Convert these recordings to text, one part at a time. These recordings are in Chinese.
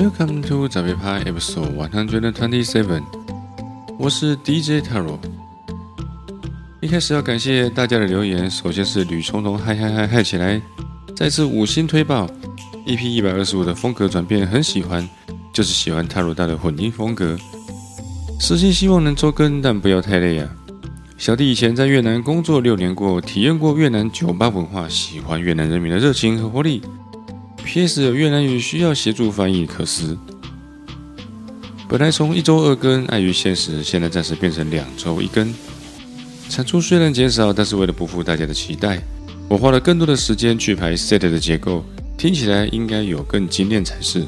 Welcome to 早别拍 Episode One Hundred Twenty Seven，我是 DJ Taro。一开始要感谢大家的留言，首先是吕虫虫嗨嗨嗨嗨起来，再次五星推爆，EP 一百二十五的风格转变很喜欢，就是喜欢 Taro 大的混音风格。私心希望能周更，但不要太累啊。小弟以前在越南工作六年过，体验过越南酒吧文化，喜欢越南人民的热情和活力。P.S. 有越南语需要协助翻译，可是。本来从一周二更，碍于现实，现在暂时变成两周一更。产出虽然减少，但是为了不负大家的期待，我花了更多的时间去排 set 的结构，听起来应该有更精炼才是。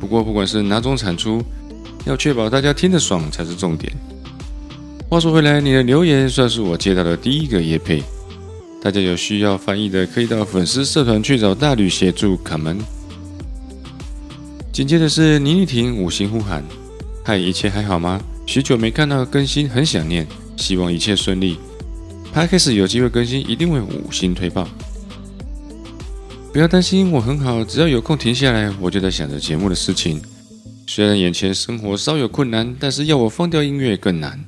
不过不管是哪种产出，要确保大家听得爽才是重点。话说回来，你的留言算是我接到的第一个业配。大家有需要翻译的，可以到粉丝社团去找大吕协助卡门。紧接着是倪妮婷五星呼喊：“嗨，一切还好吗？许久没看到更新，很想念，希望一切顺利。Podcast 有机会更新，一定会五星推爆。不要担心，我很好，只要有空停下来，我就在想着节目的事情。虽然眼前生活稍有困难，但是要我放掉音乐更难。”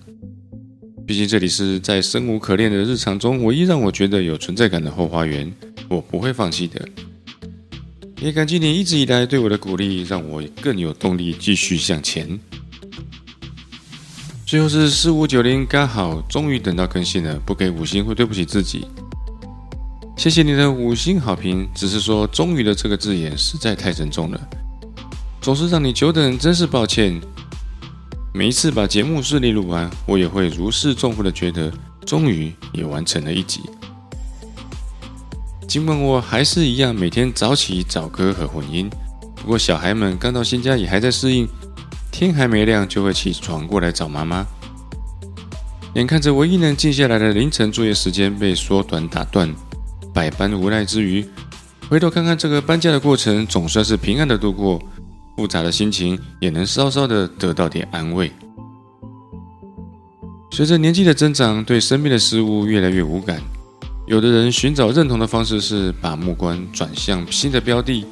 毕竟这里是在生无可恋的日常中，唯一让我觉得有存在感的后花园，我不会放弃的。也感激你一直以来对我的鼓励，让我更有动力继续向前。最后是四五九零，刚好终于等到更新了，不给五星会对不起自己。谢谢你的五星好评，只是说“终于”的这个字眼实在太沉重了，总是让你久等，真是抱歉。每一次把节目顺利录完，我也会如释重负的觉得，终于也完成了一集。尽管我还是一样每天早起找歌和混音，不过小孩们刚到新家也还在适应，天还没亮就会起床过来找妈妈。眼看着唯一能静下来的凌晨作业时间被缩短打断，百般无奈之余，回头看看这个搬家的过程，总算是平安的度过。复杂的心情也能稍稍的得到点安慰。随着年纪的增长，对身边的事物越来越无感。有的人寻找认同的方式是把目光转向新的标的，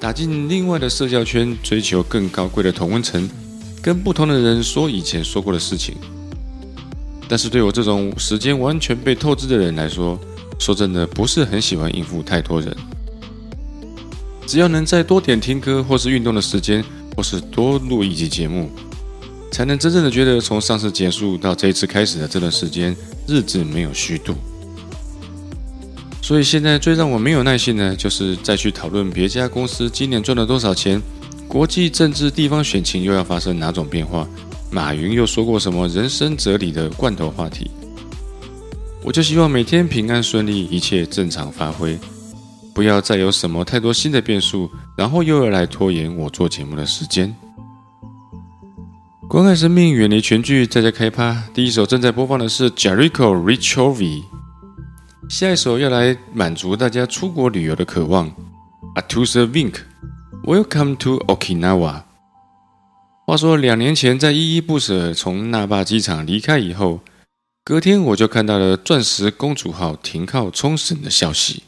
打进另外的社交圈，追求更高贵的同温层，跟不同的人说以前说过的事情。但是对我这种时间完全被透支的人来说，说真的不是很喜欢应付太多人。只要能再多点听歌，或是运动的时间，或是多录一集节目，才能真正的觉得从上次结束到这一次开始的这段时间，日子没有虚度。所以现在最让我没有耐心的，就是再去讨论别家公司今年赚了多少钱，国际政治地方选情又要发生哪种变化，马云又说过什么人生哲理的罐头话题。我就希望每天平安顺利，一切正常发挥。不要再有什么太多新的变数，然后又要来拖延我做节目的时间。关爱生命，远离全剧，在家开趴。第一首正在播放的是 Jericho richo v 下一首要来满足大家出国旅游的渴望。Atusa Vink，Welcome to Okinawa。话说两年前在依依不舍从那霸机场离开以后，隔天我就看到了钻石公主号停靠冲绳的消息。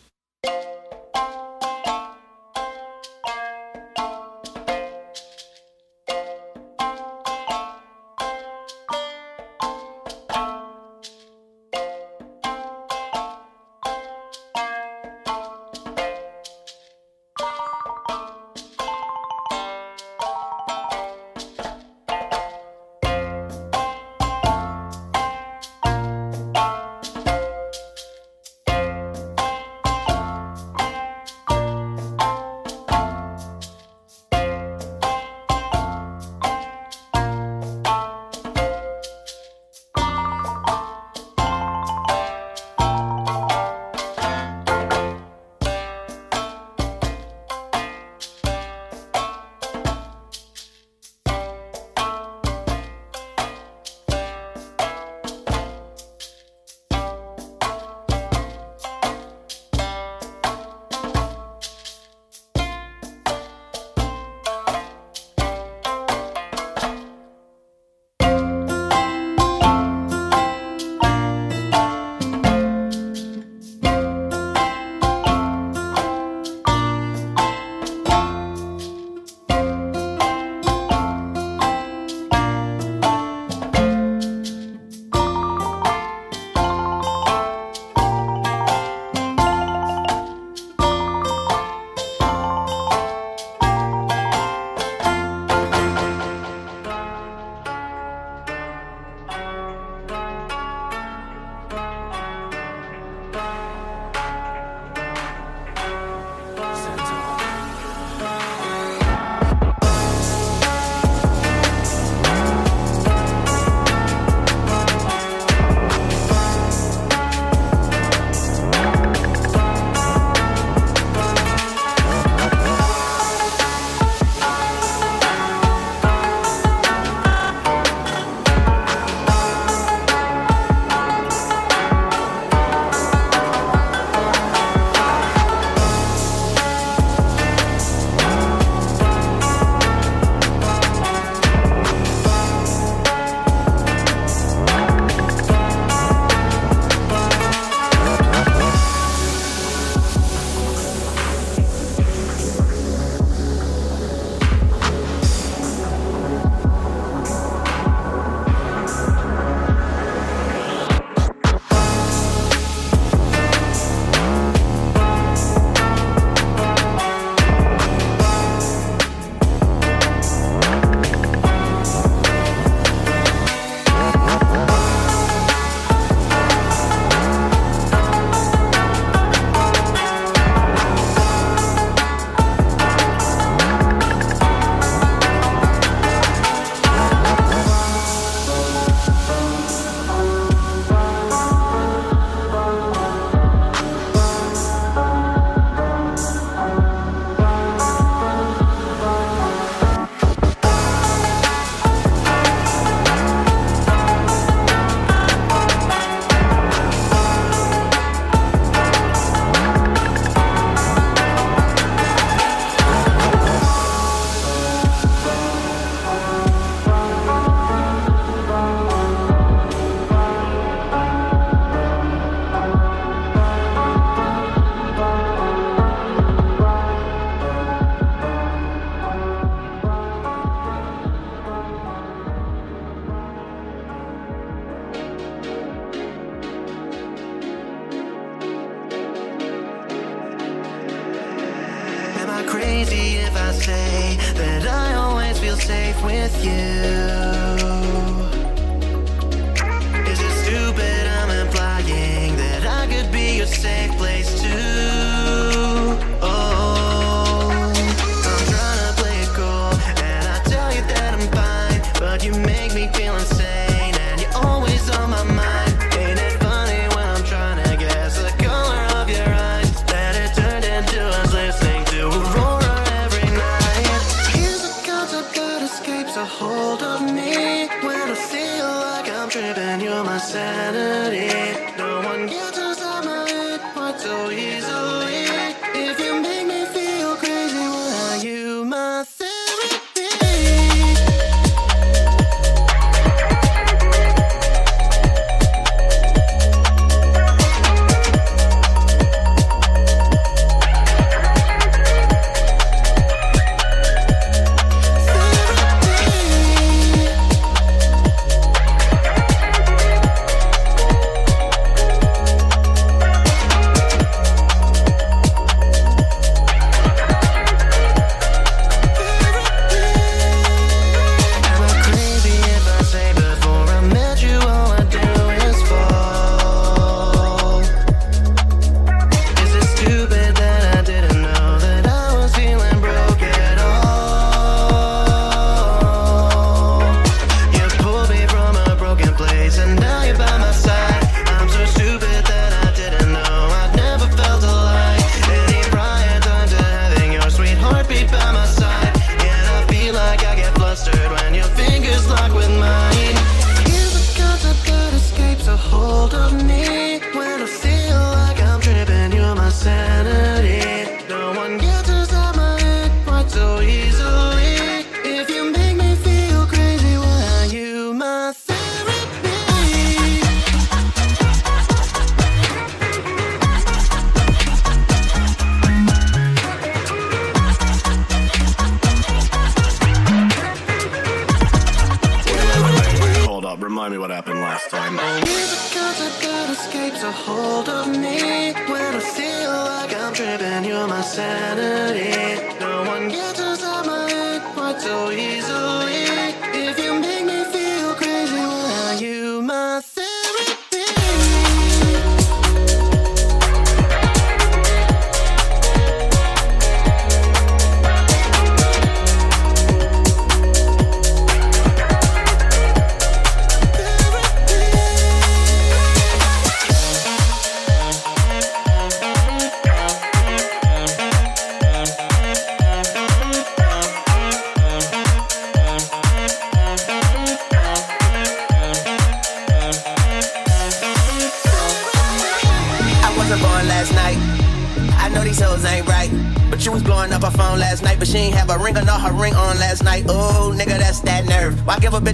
Hold of me when I feel like I'm tripping. You're my sanity. No one gets inside my head quite so easily.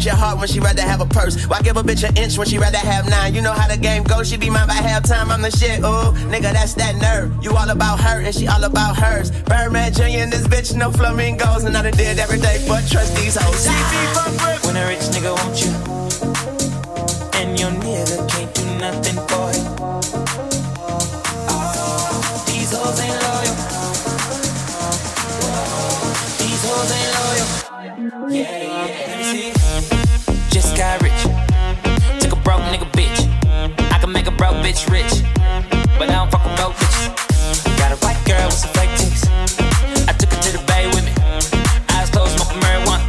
Bitch a heart when she rather have a purse? Why give a bitch an inch when she rather have nine? You know how the game goes, she be mine by halftime. I'm the shit. Oh, nigga, that's that nerve. You all about her and she all about hers. Birdman Jr. and this bitch, no flamingos, and I done did every day, but trust these hoes. When a rich nigga want you, Just got rich. Took a broke nigga bitch. I can make a broke bitch rich, but I broke bitches. Got a white girl with some fake. I took her to the bay with me. Eyes closed, smoking marijuana.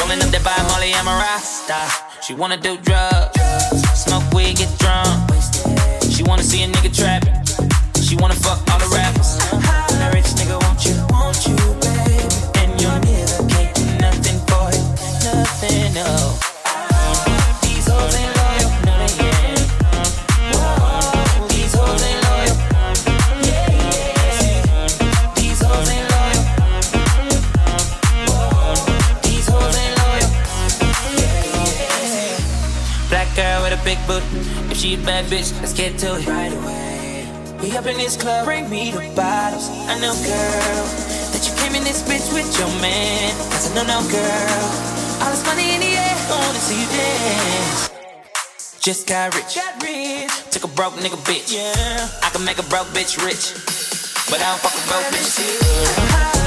Rolling up that by Molly, I'm a rasta. She wanna do drugs, smoke weed, get drunk. She wanna see a nigga trapping. She wanna fuck all the rappers. Rich girl with a big booty. If she a bad bitch, let's get to it. Right away. We up in this club, bring me the bottles. I know, girl, that you came in this bitch with your man. Cause I know, no, girl. All this money in the air, I wanna see you dance. Just got rich. Got rich. Took a broke nigga bitch. Yeah. I can make a broke bitch rich. But I don't fuck with broke bitches.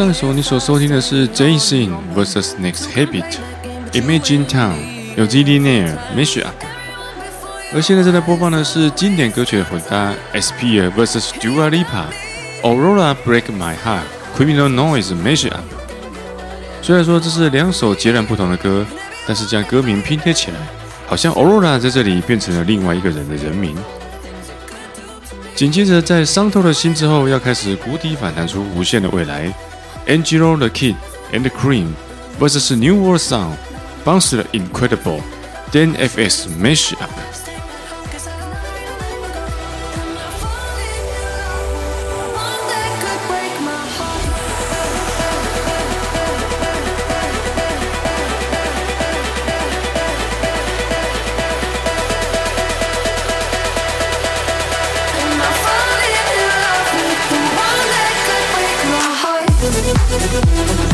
上一首你所收听的是 Jason vs Next Habit Imagine Town 由 ZD Nair Mesh Up，而现在正在播放的是经典歌曲的混搭 s p e r vs Dua Lipa Aurora Break My Heart Criminal Noise Mesh Up。虽然说这是两首截然不同的歌，但是将歌名拼贴起来，好像 Aurora 在这里变成了另外一个人的人名。紧接着，在伤透了心之后，要开始谷底反弹出无限的未来。Angelo the Kid and the Cream vs New World Sound. Bounce the Incredible. Dan FS Mash Thank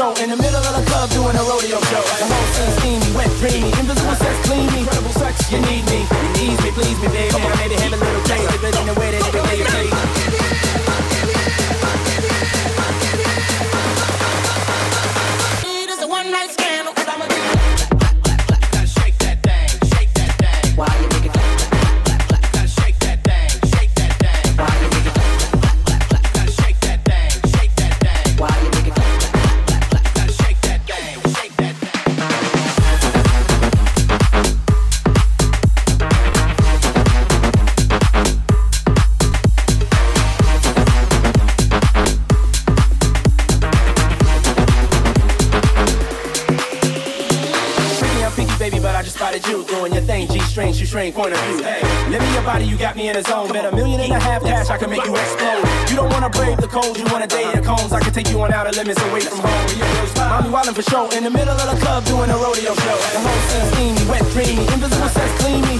In the middle of can take you on out of limits away from home. Mommy wildin' for show in the middle of the club doing a rodeo show. The whole scene steamy, wet, dreamy, invisible sex, clean me.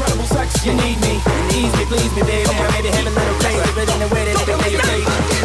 You need me, ease me, please me, baby. Maybe have a little taste of it in the way that they play.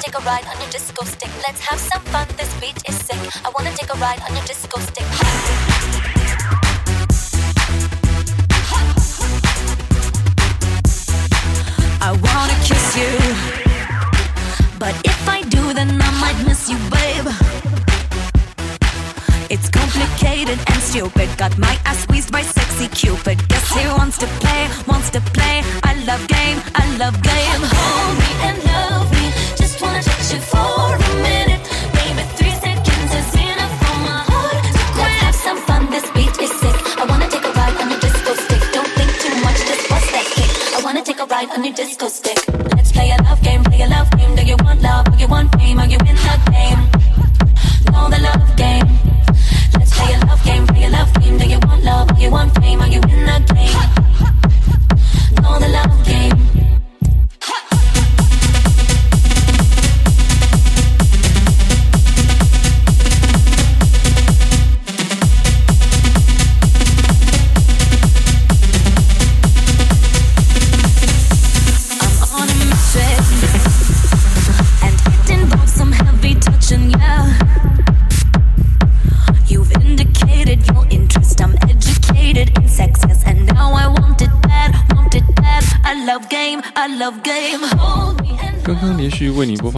Take a ride on your disco stick. Let's have some fun, this beat is sick. I wanna take a ride on your disco stick. I wanna kiss you. But if I do, then I might miss you, babe. It's complicated and stupid. Got my ass squeezed by sexy Cupid. Guess he wants to play, wants to play. I love game, I love game. Hold me and on your disco stick. Let's play a love game, play a love game. Do you want love?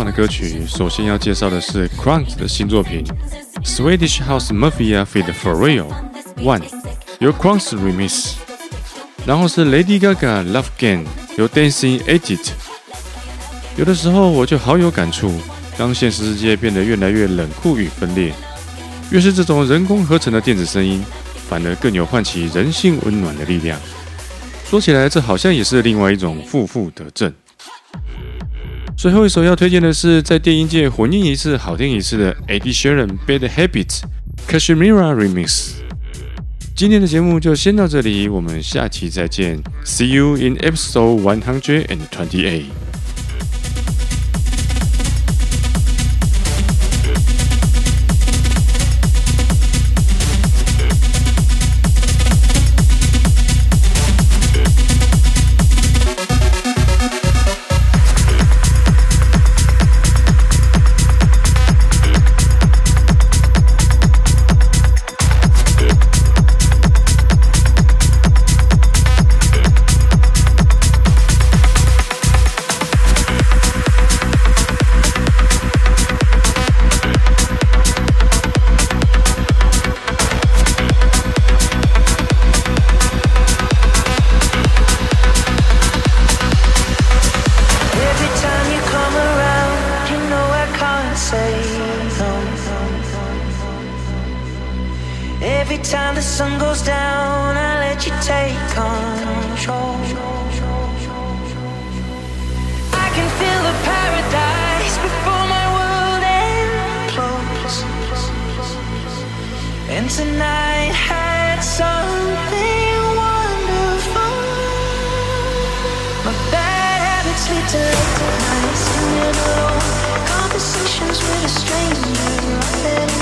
的歌曲，首先要介绍的是 Crunk 的新作品 Swedish House Mafia feat. For Real One 由 Crunk remix，然后是 Lady Gaga Love Game 由 Dancing Edit。有的时候我就好有感触，当现实世界变得越来越冷酷与分裂，越是这种人工合成的电子声音，反而更有唤起人性温暖的力量。说起来，这好像也是另外一种负负得正。最后一首要推荐的是在电音界混音一次好听一次的 AD Sharon Bad Habits Kashmira Remix。今天的节目就先到这里，我们下期再见，See you in episode one hundred and twenty-eight。Every time the sun goes down, I let you take control. I can feel the paradise before my world implodes. And tonight had something wonderful. My bad habits lead to late nights and alone conversations with a stranger.